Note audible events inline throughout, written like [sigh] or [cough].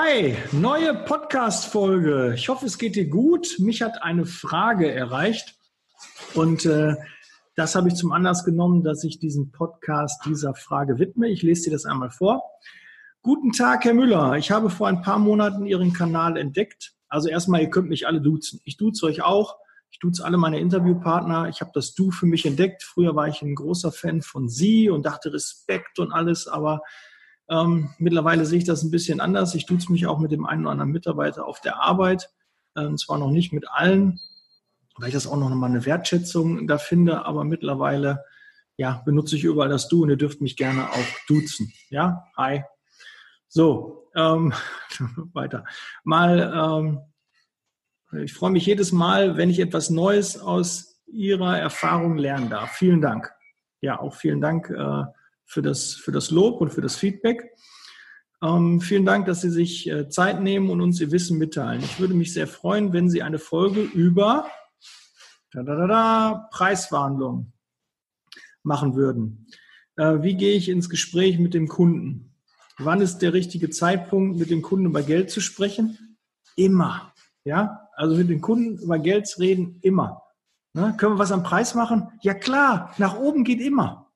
Hi, neue Podcast-Folge. Ich hoffe, es geht dir gut. Mich hat eine Frage erreicht und äh, das habe ich zum Anlass genommen, dass ich diesen Podcast dieser Frage widme. Ich lese dir das einmal vor. Guten Tag, Herr Müller. Ich habe vor ein paar Monaten Ihren Kanal entdeckt. Also erstmal, ihr könnt mich alle duzen. Ich duze euch auch. Ich duze alle meine Interviewpartner. Ich habe das Du für mich entdeckt. Früher war ich ein großer Fan von Sie und dachte Respekt und alles, aber ähm, mittlerweile sehe ich das ein bisschen anders. Ich es mich auch mit dem einen oder anderen Mitarbeiter auf der Arbeit. Ähm, zwar noch nicht mit allen, weil ich das auch noch mal eine Wertschätzung da finde, aber mittlerweile ja, benutze ich überall das Du und ihr dürft mich gerne auch duzen. Ja, hi. So, ähm, [laughs] weiter. Mal, ähm, ich freue mich jedes Mal, wenn ich etwas Neues aus Ihrer Erfahrung lernen darf. Vielen Dank. Ja, auch vielen Dank. Äh, für das, für das Lob und für das Feedback. Ähm, vielen Dank, dass Sie sich äh, Zeit nehmen und uns Ihr Wissen mitteilen. Ich würde mich sehr freuen, wenn Sie eine Folge über da, da, da, Preisverhandlungen machen würden. Äh, wie gehe ich ins Gespräch mit dem Kunden? Wann ist der richtige Zeitpunkt, mit dem Kunden über Geld zu sprechen? Immer. Ja, also mit dem Kunden über Geld reden, immer. Ne? Können wir was am Preis machen? Ja klar, nach oben geht immer.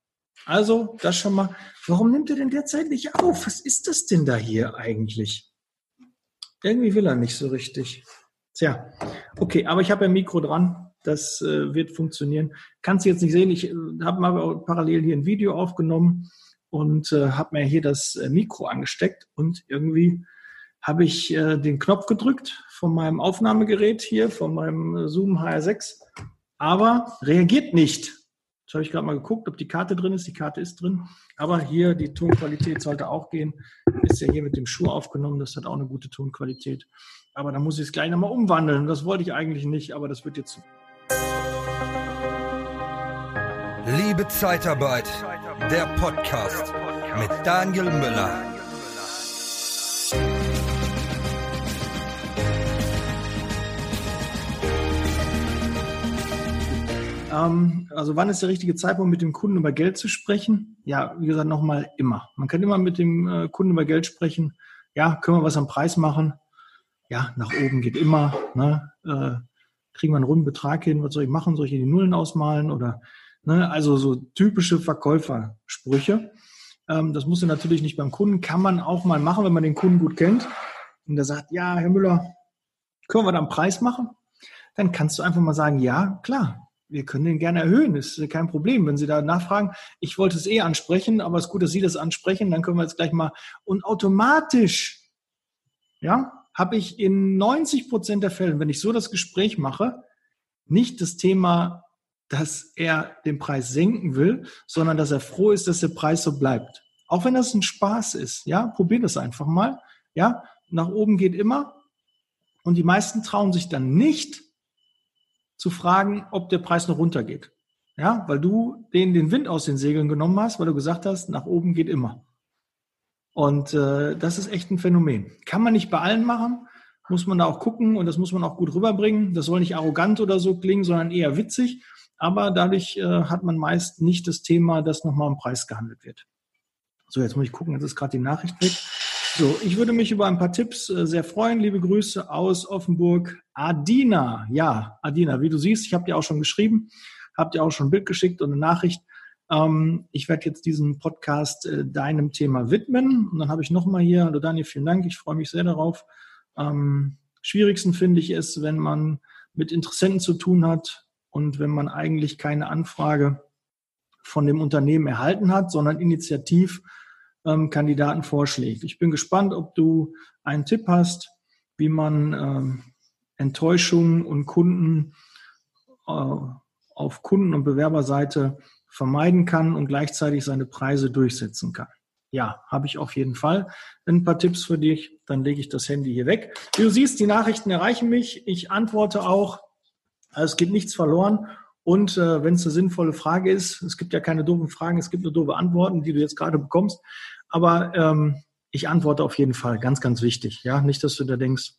Also, das schon mal. Warum nimmt er denn derzeit nicht auf? Was ist das denn da hier eigentlich? Irgendwie will er nicht so richtig. Tja, okay, aber ich habe ein Mikro dran. Das äh, wird funktionieren. Kannst du jetzt nicht sehen. Ich äh, habe mal parallel hier ein Video aufgenommen und äh, habe mir hier das äh, Mikro angesteckt und irgendwie habe ich äh, den Knopf gedrückt von meinem Aufnahmegerät hier, von meinem äh, Zoom HR6, aber reagiert nicht. Jetzt habe ich gerade mal geguckt, ob die Karte drin ist. Die Karte ist drin. Aber hier die Tonqualität sollte auch gehen. Ist ja hier mit dem Schuh aufgenommen. Das hat auch eine gute Tonqualität. Aber da muss ich es gleich nochmal umwandeln. Das wollte ich eigentlich nicht, aber das wird jetzt. Liebe Zeitarbeit, der Podcast mit Daniel Müller. Ähm, also wann ist der richtige Zeitpunkt, mit dem Kunden über Geld zu sprechen? Ja, wie gesagt, nochmal immer. Man kann immer mit dem äh, Kunden über Geld sprechen. Ja, können wir was am Preis machen? Ja, nach oben geht immer. Ne? Äh, kriegen wir einen runden Betrag hin? Was soll ich machen? Soll ich die Nullen ausmalen? Oder ne? also so typische Verkäufersprüche. Ähm, das muss ja natürlich nicht beim Kunden. Kann man auch mal machen, wenn man den Kunden gut kennt. Und der sagt, ja, Herr Müller, können wir da einen Preis machen? Dann kannst du einfach mal sagen, ja, klar, wir können den gerne erhöhen, ist kein Problem. Wenn Sie da nachfragen, ich wollte es eh ansprechen, aber es ist gut, dass Sie das ansprechen, dann können wir jetzt gleich mal. Und automatisch, ja, habe ich in 90 Prozent der Fälle, wenn ich so das Gespräch mache, nicht das Thema, dass er den Preis senken will, sondern dass er froh ist, dass der Preis so bleibt. Auch wenn das ein Spaß ist, ja, probier das einfach mal, ja, nach oben geht immer. Und die meisten trauen sich dann nicht, zu fragen, ob der Preis noch runtergeht. Ja, weil du denen den Wind aus den Segeln genommen hast, weil du gesagt hast, nach oben geht immer. Und äh, das ist echt ein Phänomen. Kann man nicht bei allen machen, muss man da auch gucken und das muss man auch gut rüberbringen. Das soll nicht arrogant oder so klingen, sondern eher witzig. Aber dadurch äh, hat man meist nicht das Thema, dass nochmal im Preis gehandelt wird. So, jetzt muss ich gucken, jetzt ist gerade die Nachricht weg. So, ich würde mich über ein paar Tipps äh, sehr freuen. Liebe Grüße aus Offenburg. Adina, ja, Adina, wie du siehst, ich habe dir auch schon geschrieben, habe dir auch schon ein Bild geschickt und eine Nachricht. Ähm, ich werde jetzt diesen Podcast äh, deinem Thema widmen. Und dann habe ich nochmal hier, hallo Daniel, vielen Dank, ich freue mich sehr darauf. Ähm, schwierigsten finde ich es, wenn man mit Interessenten zu tun hat und wenn man eigentlich keine Anfrage von dem Unternehmen erhalten hat, sondern initiativ ähm, Kandidaten vorschlägt. Ich bin gespannt, ob du einen Tipp hast, wie man ähm, Enttäuschungen und Kunden äh, auf Kunden- und Bewerberseite vermeiden kann und gleichzeitig seine Preise durchsetzen kann. Ja, habe ich auf jeden Fall ein paar Tipps für dich. Dann lege ich das Handy hier weg. Wie du siehst, die Nachrichten erreichen mich. Ich antworte auch. Es geht nichts verloren. Und äh, wenn es eine sinnvolle Frage ist, es gibt ja keine doofen Fragen, es gibt nur doofe Antworten, die du jetzt gerade bekommst. Aber ähm, ich antworte auf jeden Fall, ganz, ganz wichtig. Ja, nicht, dass du da denkst,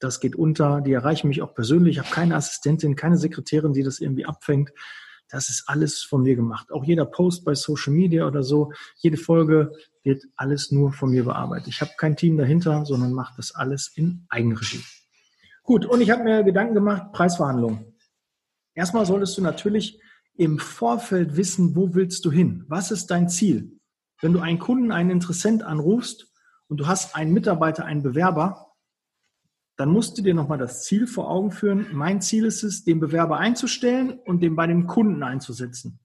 das geht unter. Die erreichen mich auch persönlich. Ich habe keine Assistentin, keine Sekretärin, die das irgendwie abfängt. das ist alles von mir gemacht. Auch jeder Post bei Social Media oder so, jede Folge wird alles nur von mir bearbeitet. Ich habe kein Team dahinter, sondern mache das alles in Eigenregie. Gut, und ich habe mir Gedanken gemacht, Preisverhandlungen. Erstmal solltest du natürlich im Vorfeld wissen, wo willst du hin? Was ist dein Ziel? Wenn du einen Kunden, einen Interessent anrufst und du hast einen Mitarbeiter, einen Bewerber, dann musst du dir nochmal das Ziel vor Augen führen. Mein Ziel ist es, den Bewerber einzustellen und den bei dem Kunden einzusetzen.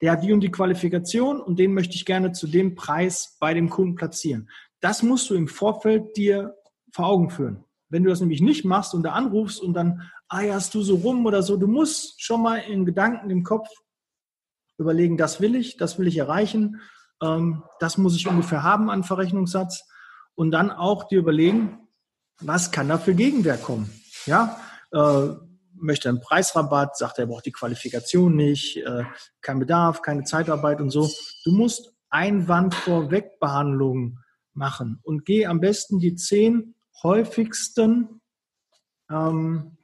Der hat die und die Qualifikation und den möchte ich gerne zu dem Preis bei dem Kunden platzieren. Das musst du im Vorfeld dir vor Augen führen. Wenn du das nämlich nicht machst und da anrufst und dann eierst du so rum oder so, du musst schon mal in Gedanken im Kopf überlegen, das will ich, das will ich erreichen, ähm, das muss ich ungefähr haben an Verrechnungssatz und dann auch dir überlegen, was kann da für Gegenwert kommen? Ja, äh, möchte einen Preisrabatt, sagt er, braucht die Qualifikation nicht, äh, kein Bedarf, keine Zeitarbeit und so. Du musst Einwand vorwegbehandlungen machen und geh am besten die zehn häufigsten, ähm,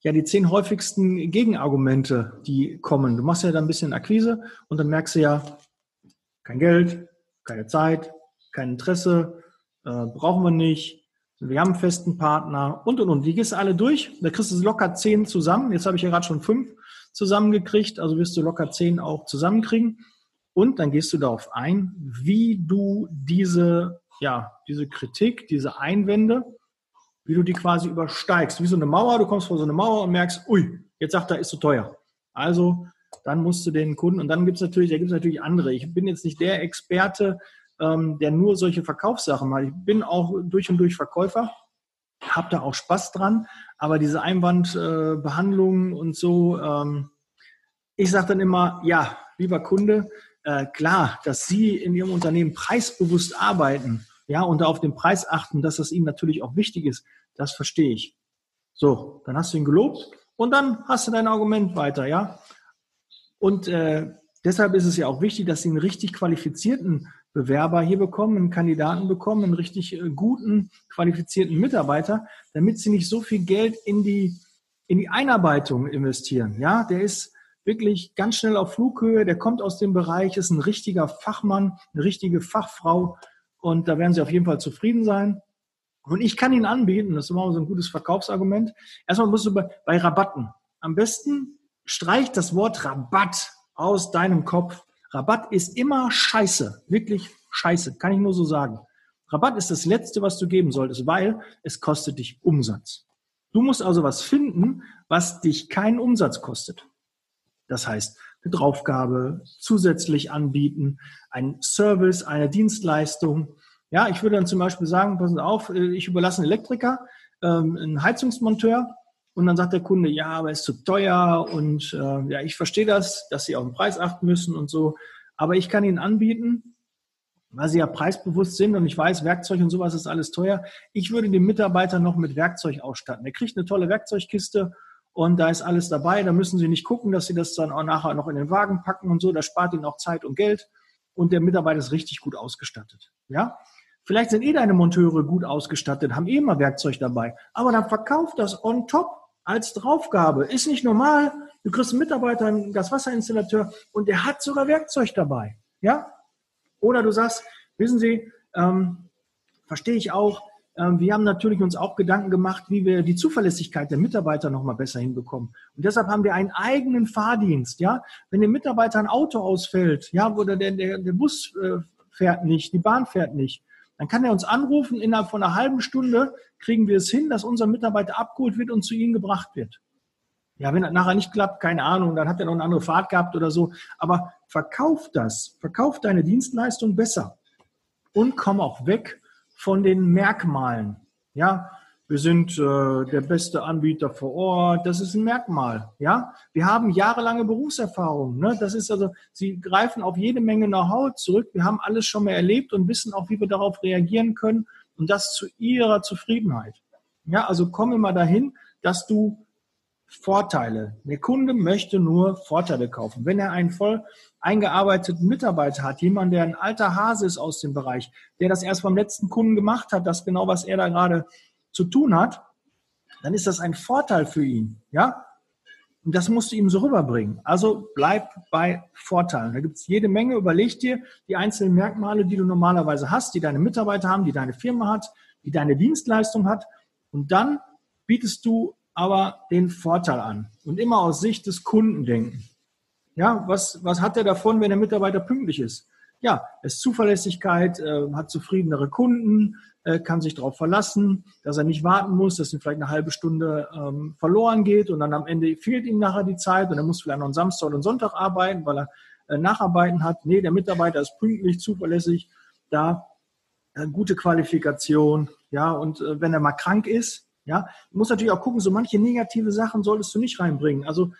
ja, die zehn häufigsten Gegenargumente, die kommen. Du machst ja da ein bisschen Akquise und dann merkst du ja, kein Geld, keine Zeit, kein Interesse, äh, brauchen wir nicht, wir haben einen festen Partner und und und. Die gehst du alle durch. Da kriegst du locker zehn zusammen. Jetzt habe ich ja gerade schon fünf zusammengekriegt, also wirst du locker zehn auch zusammenkriegen. Und dann gehst du darauf ein, wie du diese, ja, diese Kritik, diese Einwände, wie du die quasi übersteigst. Wie so eine Mauer, du kommst vor so eine Mauer und merkst, ui, jetzt sagt er, ist zu teuer. Also dann musst du den Kunden, und dann gibt es natürlich, da gibt es natürlich andere. Ich bin jetzt nicht der Experte, ähm, der nur solche Verkaufssachen macht. Ich bin auch durch und durch Verkäufer, habe da auch Spaß dran, aber diese Einwandbehandlung äh, und so, ähm, ich sage dann immer, ja, lieber Kunde, äh, klar, dass Sie in Ihrem Unternehmen preisbewusst arbeiten, ja, und auf den Preis achten, dass das Ihnen natürlich auch wichtig ist, das verstehe ich. So, dann hast du ihn gelobt und dann hast du dein Argument weiter, ja. Und äh, deshalb ist es ja auch wichtig, dass Sie einen richtig qualifizierten Bewerber hier bekommen, einen Kandidaten bekommen, einen richtig äh, guten, qualifizierten Mitarbeiter, damit sie nicht so viel Geld in die, in die Einarbeitung investieren. Ja, der ist wirklich ganz schnell auf Flughöhe, der kommt aus dem Bereich, ist ein richtiger Fachmann, eine richtige Fachfrau und da werden sie auf jeden Fall zufrieden sein. Und ich kann Ihnen anbieten, das ist immer so ein gutes Verkaufsargument. Erstmal musst du bei, bei Rabatten. Am besten streich das Wort Rabatt aus deinem Kopf. Rabatt ist immer scheiße, wirklich scheiße, kann ich nur so sagen. Rabatt ist das Letzte, was du geben solltest, weil es kostet dich Umsatz. Du musst also was finden, was dich keinen Umsatz kostet. Das heißt, eine Draufgabe zusätzlich anbieten, ein Service, eine Dienstleistung. Ja, ich würde dann zum Beispiel sagen, passen Sie auf, ich überlasse einen Elektriker, ähm, einen Heizungsmonteur und dann sagt der Kunde, ja, aber es ist zu teuer und äh, ja, ich verstehe das, dass Sie auf den Preis achten müssen und so. Aber ich kann Ihnen anbieten, weil Sie ja preisbewusst sind und ich weiß, Werkzeug und sowas ist alles teuer. Ich würde den Mitarbeiter noch mit Werkzeug ausstatten. Er kriegt eine tolle Werkzeugkiste und da ist alles dabei. Da müssen Sie nicht gucken, dass Sie das dann auch nachher noch in den Wagen packen und so. Das spart Ihnen auch Zeit und Geld und der Mitarbeiter ist richtig gut ausgestattet. Ja? Vielleicht sind eh deine Monteure gut ausgestattet, haben eh immer Werkzeug dabei. Aber dann verkauft das on top als Draufgabe. Ist nicht normal. Du kriegst einen Mitarbeiter, einen Gaswasserinstallateur und der hat sogar Werkzeug dabei. Ja? Oder du sagst, wissen Sie, ähm, verstehe ich auch, wir haben natürlich uns auch Gedanken gemacht, wie wir die Zuverlässigkeit der Mitarbeiter noch mal besser hinbekommen. Und deshalb haben wir einen eigenen Fahrdienst. Ja, wenn dem Mitarbeiter ein Auto ausfällt, ja, oder der, der, der Bus äh, fährt nicht, die Bahn fährt nicht, dann kann er uns anrufen, innerhalb von einer halben Stunde kriegen wir es hin, dass unser Mitarbeiter abgeholt wird und zu Ihnen gebracht wird. Ja, wenn das nachher nicht klappt, keine Ahnung, dann hat er noch eine andere Fahrt gehabt oder so. Aber verkauf das, verkauf deine Dienstleistung besser und komm auch weg von den Merkmalen. Ja, wir sind äh, der beste Anbieter vor Ort. Das ist ein Merkmal. Ja, wir haben jahrelange Berufserfahrung. Ne? Das ist also, Sie greifen auf jede Menge Know-how zurück. Wir haben alles schon mal erlebt und wissen auch, wie wir darauf reagieren können und das zu Ihrer Zufriedenheit. Ja, also komm immer dahin, dass du Vorteile. Der Kunde möchte nur Vorteile kaufen. Wenn er einen voll eingearbeiteten Mitarbeiter hat, jemand, der ein alter Hase ist aus dem Bereich, der das erst beim letzten Kunden gemacht hat, das genau, was er da gerade zu tun hat, dann ist das ein Vorteil für ihn. Ja? Und das musst du ihm so rüberbringen. Also bleib bei Vorteilen. Da gibt es jede Menge. Überleg dir die einzelnen Merkmale, die du normalerweise hast, die deine Mitarbeiter haben, die deine Firma hat, die deine Dienstleistung hat. Und dann bietest du aber den Vorteil an. Und immer aus Sicht des Kunden denken. Ja, was, was hat er davon, wenn der Mitarbeiter pünktlich ist? Ja, es ist Zuverlässigkeit, äh, hat zufriedenere Kunden, äh, kann sich darauf verlassen, dass er nicht warten muss, dass ihm vielleicht eine halbe Stunde ähm, verloren geht und dann am Ende fehlt ihm nachher die Zeit und er muss vielleicht noch einen Samstag und Sonntag arbeiten, weil er äh, Nacharbeiten hat. Nee, der Mitarbeiter ist pünktlich, zuverlässig, da äh, gute Qualifikation, ja, und äh, wenn er mal krank ist, ja, muss natürlich auch gucken, so manche negative Sachen solltest du nicht reinbringen. Also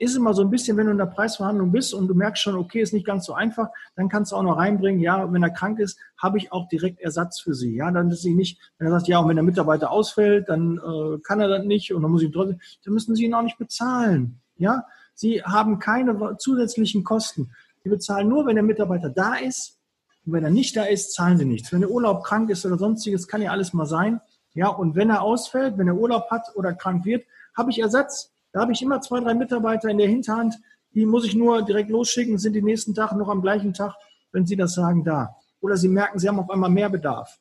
ist immer so ein bisschen, wenn du in der Preisverhandlung bist und du merkst schon, okay, ist nicht ganz so einfach, dann kannst du auch noch reinbringen, ja, wenn er krank ist, habe ich auch direkt Ersatz für sie. Ja, dann ist sie nicht, wenn er sagt, ja, und wenn der Mitarbeiter ausfällt, dann äh, kann er das nicht und dann muss ich trotzdem, dann müssen sie ihn auch nicht bezahlen. Ja, sie haben keine zusätzlichen Kosten. Sie bezahlen nur, wenn der Mitarbeiter da ist. Und wenn er nicht da ist, zahlen sie nichts. Wenn der Urlaub krank ist oder sonstiges, kann ja alles mal sein. Ja, und wenn er ausfällt, wenn er Urlaub hat oder krank wird, habe ich Ersatz. Da habe ich immer zwei, drei Mitarbeiter in der Hinterhand, die muss ich nur direkt losschicken, sind die nächsten Tag noch am gleichen Tag, wenn sie das sagen, da. Oder sie merken, sie haben auf einmal mehr Bedarf.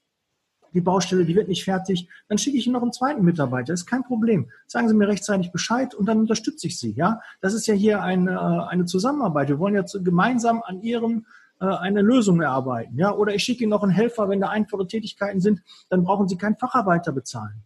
Die Baustelle, die wird nicht fertig, dann schicke ich Ihnen noch einen zweiten Mitarbeiter. Das ist kein Problem. Sagen Sie mir rechtzeitig Bescheid und dann unterstütze ich Sie. Ja, das ist ja hier eine, äh, eine Zusammenarbeit. Wir wollen ja gemeinsam an Ihrem äh, eine Lösung erarbeiten. Ja, oder ich schicke Ihnen noch einen Helfer, wenn da einfache Tätigkeiten sind, dann brauchen Sie keinen Facharbeiter bezahlen.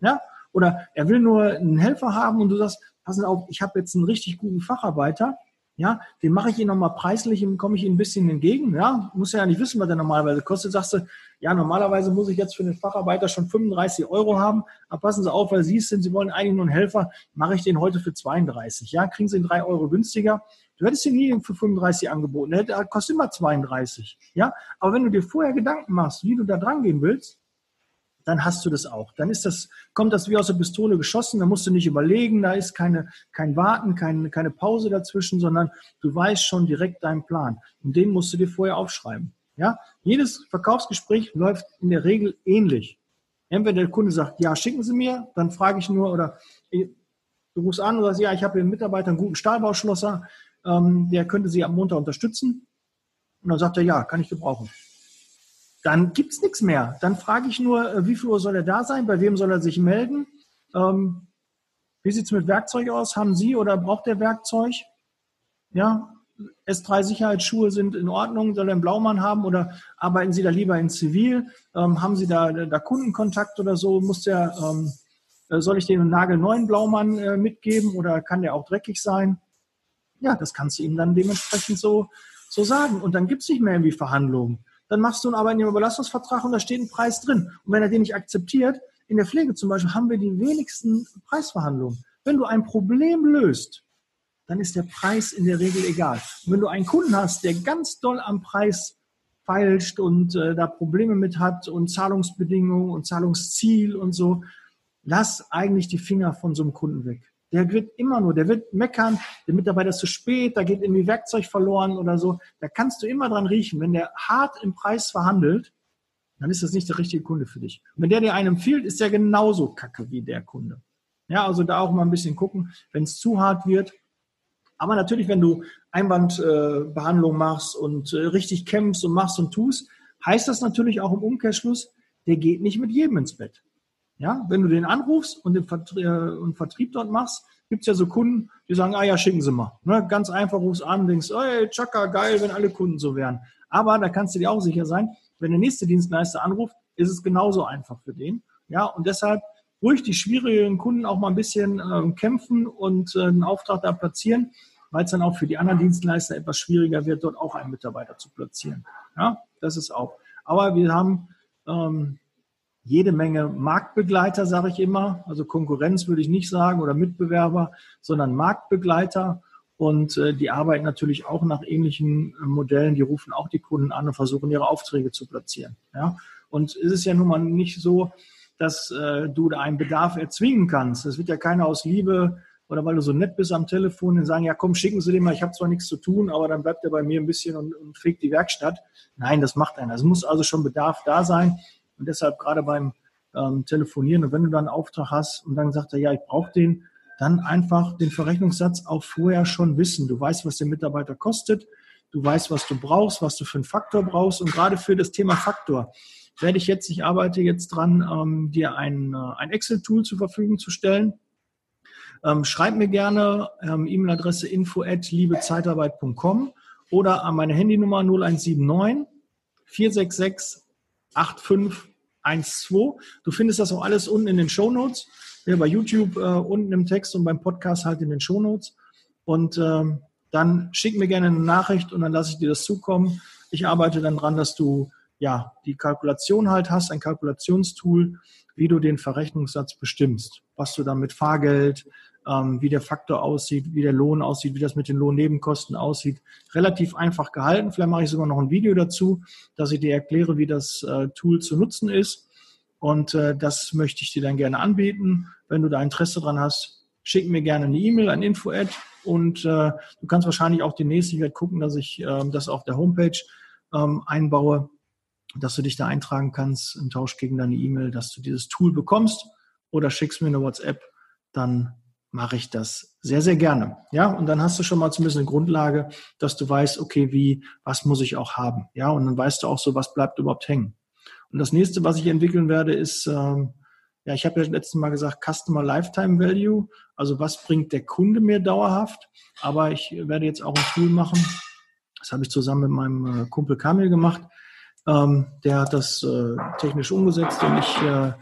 Ja, oder er will nur einen Helfer haben und du sagst, passen auf, ich habe jetzt einen richtig guten Facharbeiter, ja, den mache ich Ihnen nochmal preislich und komme ich Ihnen ein bisschen entgegen, ja, muss ja nicht wissen, was der normalerweise kostet, sagst du, ja, normalerweise muss ich jetzt für den Facharbeiter schon 35 Euro haben, aber passen Sie auf, weil Sie es sind, Sie wollen eigentlich nur einen Helfer, mache ich den heute für 32, ja, kriegen Sie ihn drei Euro günstiger, Du hättest ihn nie für 35 angeboten. Der kostet immer 32. Ja? Aber wenn du dir vorher Gedanken machst, wie du da dran gehen willst, dann hast du das auch. Dann ist das, kommt das wie aus der Pistole geschossen, da musst du nicht überlegen, da ist keine, kein Warten, kein, keine Pause dazwischen, sondern du weißt schon direkt deinen Plan. Und den musst du dir vorher aufschreiben. Ja? Jedes Verkaufsgespräch läuft in der Regel ähnlich. Entweder der Kunde sagt, ja, schicken Sie mir, dann frage ich nur, oder du rufst an und sagst, ja, ich habe hier einen Mitarbeiter, einen guten Stahlbauschlosser, ähm, der könnte Sie am Montag unterstützen. Und dann sagt er, ja, kann ich gebrauchen dann gibt es nichts mehr. Dann frage ich nur, äh, wie viel Uhr soll er da sein, bei wem soll er sich melden, ähm, wie sieht es mit Werkzeug aus, haben Sie oder braucht der Werkzeug? Ja, S3 Sicherheitsschuhe sind in Ordnung, soll er einen Blaumann haben oder arbeiten Sie da lieber in Zivil? Ähm, haben Sie da, da Kundenkontakt oder so? Muss der, ähm, äh, soll ich den einen nagelneuen Blaumann äh, mitgeben oder kann der auch dreckig sein? Ja, das kannst du ihm dann dementsprechend so, so sagen. Und dann gibt es nicht mehr irgendwie Verhandlungen dann machst du einen Arbeitnehmerüberlassungsvertrag und da steht ein Preis drin. Und wenn er den nicht akzeptiert, in der Pflege zum Beispiel haben wir die wenigsten Preisverhandlungen. Wenn du ein Problem löst, dann ist der Preis in der Regel egal. Und wenn du einen Kunden hast, der ganz doll am Preis feilscht und äh, da Probleme mit hat und Zahlungsbedingungen und Zahlungsziel und so, lass eigentlich die Finger von so einem Kunden weg. Der wird immer nur, der wird meckern, der Mitarbeiter ist zu spät, da geht irgendwie Werkzeug verloren oder so. Da kannst du immer dran riechen. Wenn der hart im Preis verhandelt, dann ist das nicht der richtige Kunde für dich. Und wenn der dir einen empfiehlt, ist der genauso kacke wie der Kunde. Ja, also da auch mal ein bisschen gucken, wenn es zu hart wird. Aber natürlich, wenn du Einwandbehandlung äh, machst und äh, richtig kämpfst und machst und tust, heißt das natürlich auch im Umkehrschluss, der geht nicht mit jedem ins Bett. Ja, wenn du den anrufst und den Vertrieb, äh, Vertrieb dort machst, gibt es ja so Kunden, die sagen, ah ja, schicken Sie mal. Ne, ganz einfach rufst an und denkst, ey, tschakka, geil, wenn alle Kunden so wären. Aber da kannst du dir auch sicher sein, wenn der nächste Dienstleister anruft, ist es genauso einfach für den. Ja, und deshalb ruhig die schwierigen Kunden auch mal ein bisschen äh, kämpfen und äh, einen Auftrag da platzieren, weil es dann auch für die anderen Dienstleister etwas schwieriger wird, dort auch einen Mitarbeiter zu platzieren. Ja, das ist auch. Aber wir haben ähm, jede Menge Marktbegleiter, sage ich immer. Also Konkurrenz würde ich nicht sagen oder Mitbewerber, sondern Marktbegleiter. Und äh, die arbeiten natürlich auch nach ähnlichen äh, Modellen. Die rufen auch die Kunden an und versuchen ihre Aufträge zu platzieren. Ja? Und es ist ja nun mal nicht so, dass äh, du da einen Bedarf erzwingen kannst. Das wird ja keiner aus Liebe oder weil du so nett bist am Telefon und sagen, ja komm, schicken Sie den mal, ich habe zwar nichts zu tun, aber dann bleibt er bei mir ein bisschen und, und fegt die Werkstatt. Nein, das macht einer. Es muss also schon Bedarf da sein. Und deshalb gerade beim ähm, Telefonieren, und wenn du dann einen Auftrag hast und dann sagt er, ja, ich brauche den, dann einfach den Verrechnungssatz auch vorher schon wissen. Du weißt, was der Mitarbeiter kostet, du weißt, was du brauchst, was du für einen Faktor brauchst. Und gerade für das Thema Faktor werde ich jetzt, ich arbeite jetzt dran, ähm, dir ein, äh, ein Excel-Tool zur Verfügung zu stellen. Ähm, schreib mir gerne ähm, E-Mail-Adresse info at liebezeitarbeit.com oder an meine Handynummer 0179 466 8512. Du findest das auch alles unten in den Show Notes. Ja, bei YouTube äh, unten im Text und beim Podcast halt in den Show Notes. Und ähm, dann schick mir gerne eine Nachricht und dann lasse ich dir das zukommen. Ich arbeite dann dran, dass du ja die Kalkulation halt hast, ein Kalkulationstool, wie du den Verrechnungssatz bestimmst, was du dann mit Fahrgeld, ähm, wie der Faktor aussieht, wie der Lohn aussieht, wie das mit den Lohnnebenkosten aussieht. Relativ einfach gehalten. Vielleicht mache ich sogar noch ein Video dazu, dass ich dir erkläre, wie das äh, Tool zu nutzen ist. Und äh, das möchte ich dir dann gerne anbieten. Wenn du da Interesse dran hast, schick mir gerne eine E-Mail an info@ und äh, du kannst wahrscheinlich auch demnächst, ich werde gucken, dass ich äh, das auf der Homepage ähm, einbaue, dass du dich da eintragen kannst im Tausch gegen deine E-Mail, dass du dieses Tool bekommst oder schickst mir eine WhatsApp, dann mache ich das sehr, sehr gerne. Ja, und dann hast du schon mal zumindest eine Grundlage, dass du weißt, okay, wie, was muss ich auch haben? Ja, und dann weißt du auch so, was bleibt überhaupt hängen. Und das nächste, was ich entwickeln werde, ist, ähm, ja, ich habe ja letztes Mal gesagt, Customer Lifetime Value. Also was bringt der Kunde mir dauerhaft? Aber ich werde jetzt auch ein Tool machen. Das habe ich zusammen mit meinem äh, Kumpel Kamil gemacht. Ähm, der hat das äh, technisch umgesetzt und ich äh,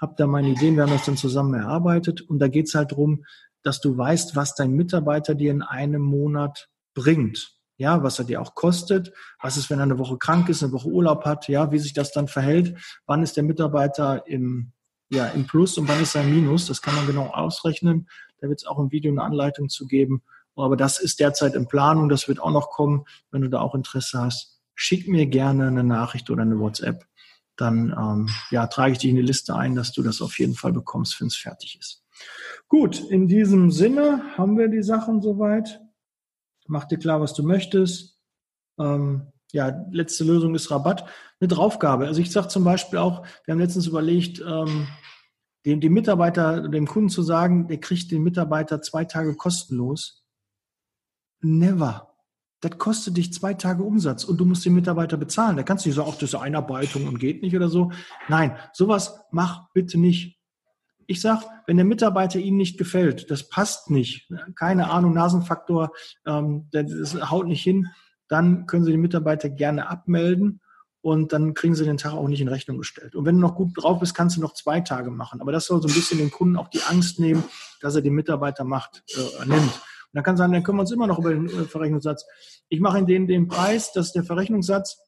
habe da meine Ideen, wir haben das dann zusammen erarbeitet und da geht es halt darum, dass du weißt, was dein Mitarbeiter dir in einem Monat bringt. Ja, was er dir auch kostet, was ist, wenn er eine Woche krank ist, eine Woche Urlaub hat, ja, wie sich das dann verhält, wann ist der Mitarbeiter im, ja, im Plus und wann ist er im Minus, das kann man genau ausrechnen. Da wird es auch im Video eine Anleitung zu geben. Aber das ist derzeit in Planung, das wird auch noch kommen. Wenn du da auch Interesse hast, schick mir gerne eine Nachricht oder eine WhatsApp dann ähm, ja, trage ich dich in die Liste ein, dass du das auf jeden Fall bekommst, wenn es fertig ist. Gut, in diesem Sinne haben wir die Sachen soweit. Mach dir klar, was du möchtest. Ähm, ja, letzte Lösung ist Rabatt. Eine Draufgabe. Also ich sage zum Beispiel auch, wir haben letztens überlegt, ähm, dem, dem Mitarbeiter, dem Kunden zu sagen, der kriegt den Mitarbeiter zwei Tage kostenlos. Never das kostet dich zwei Tage Umsatz und du musst den Mitarbeiter bezahlen. Da kannst du nicht sagen, ach, das ist Einarbeitung und geht nicht oder so. Nein, sowas mach bitte nicht. Ich sag, wenn der Mitarbeiter Ihnen nicht gefällt, das passt nicht, keine Ahnung, Nasenfaktor, ähm, das haut nicht hin, dann können Sie den Mitarbeiter gerne abmelden und dann kriegen Sie den Tag auch nicht in Rechnung gestellt. Und wenn du noch gut drauf bist, kannst du noch zwei Tage machen. Aber das soll so ein bisschen den Kunden auch die Angst nehmen, dass er den Mitarbeiter macht, äh, nimmt. Und dann kann sagen, dann können wir uns immer noch über den äh, Verrechnungssatz. Ich mache Ihnen den, den Preis, das ist der Verrechnungssatz.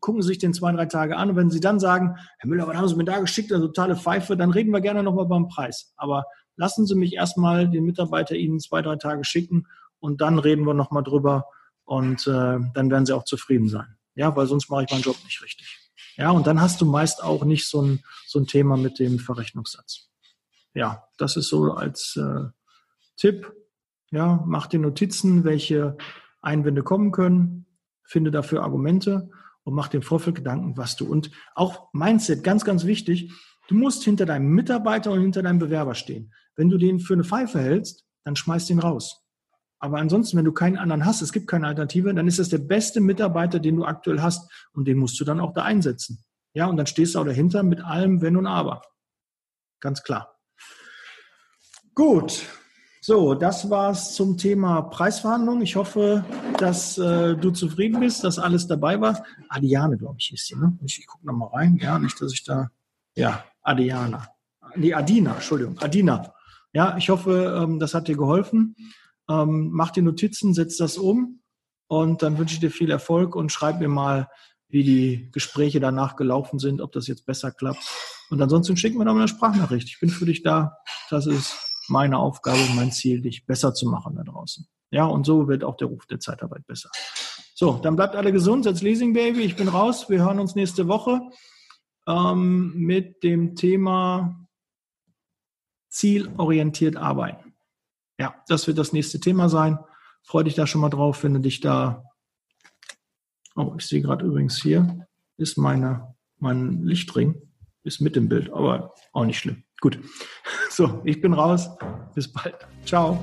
Gucken Sie sich den zwei, drei Tage an. Und wenn Sie dann sagen, Herr Müller, was haben Sie mir da geschickt, eine totale Pfeife, dann reden wir gerne nochmal beim Preis. Aber lassen Sie mich erstmal den Mitarbeiter Ihnen zwei, drei Tage schicken und dann reden wir nochmal drüber und äh, dann werden Sie auch zufrieden sein. Ja, weil sonst mache ich meinen Job nicht richtig. Ja, und dann hast du meist auch nicht so ein, so ein Thema mit dem Verrechnungssatz. Ja, das ist so als äh, Tipp. Ja, mach dir Notizen, welche Einwände kommen können, finde dafür Argumente und mach den Vorfeld Gedanken, was du. Und auch Mindset, ganz, ganz wichtig, du musst hinter deinem Mitarbeiter und hinter deinem Bewerber stehen. Wenn du den für eine Pfeife hältst, dann schmeißt ihn raus. Aber ansonsten, wenn du keinen anderen hast, es gibt keine Alternative, dann ist das der beste Mitarbeiter, den du aktuell hast und den musst du dann auch da einsetzen. Ja, und dann stehst du auch dahinter mit allem Wenn und Aber. Ganz klar. Gut, so, das war's zum Thema Preisverhandlungen. Ich hoffe, dass äh, du zufrieden bist, dass alles dabei war. Adiane, glaube ich, hieß sie, ne? Ich, ich gucke nochmal rein. Ja, nicht, dass ich da. Ja, Adiana. Nee, Adina, Entschuldigung, Adina. Ja, ich hoffe, ähm, das hat dir geholfen. Ähm, mach dir Notizen, setz das um und dann wünsche ich dir viel Erfolg und schreib mir mal, wie die Gespräche danach gelaufen sind, ob das jetzt besser klappt. Und ansonsten schicken wir noch eine Sprachnachricht. Ich bin für dich da. Das ist meine Aufgabe, mein Ziel, dich besser zu machen da draußen. Ja, und so wird auch der Ruf der Zeitarbeit besser. So, dann bleibt alle gesund, setzt Leasing Baby. Ich bin raus. Wir hören uns nächste Woche ähm, mit dem Thema zielorientiert arbeiten. Ja, das wird das nächste Thema sein. Freue dich da schon mal drauf, wenn du dich da. Oh, ich sehe gerade übrigens hier ist meine, mein Lichtring ist mit im Bild, aber auch nicht schlimm. Gut. [laughs] So, ich bin raus. Bis bald. Ciao.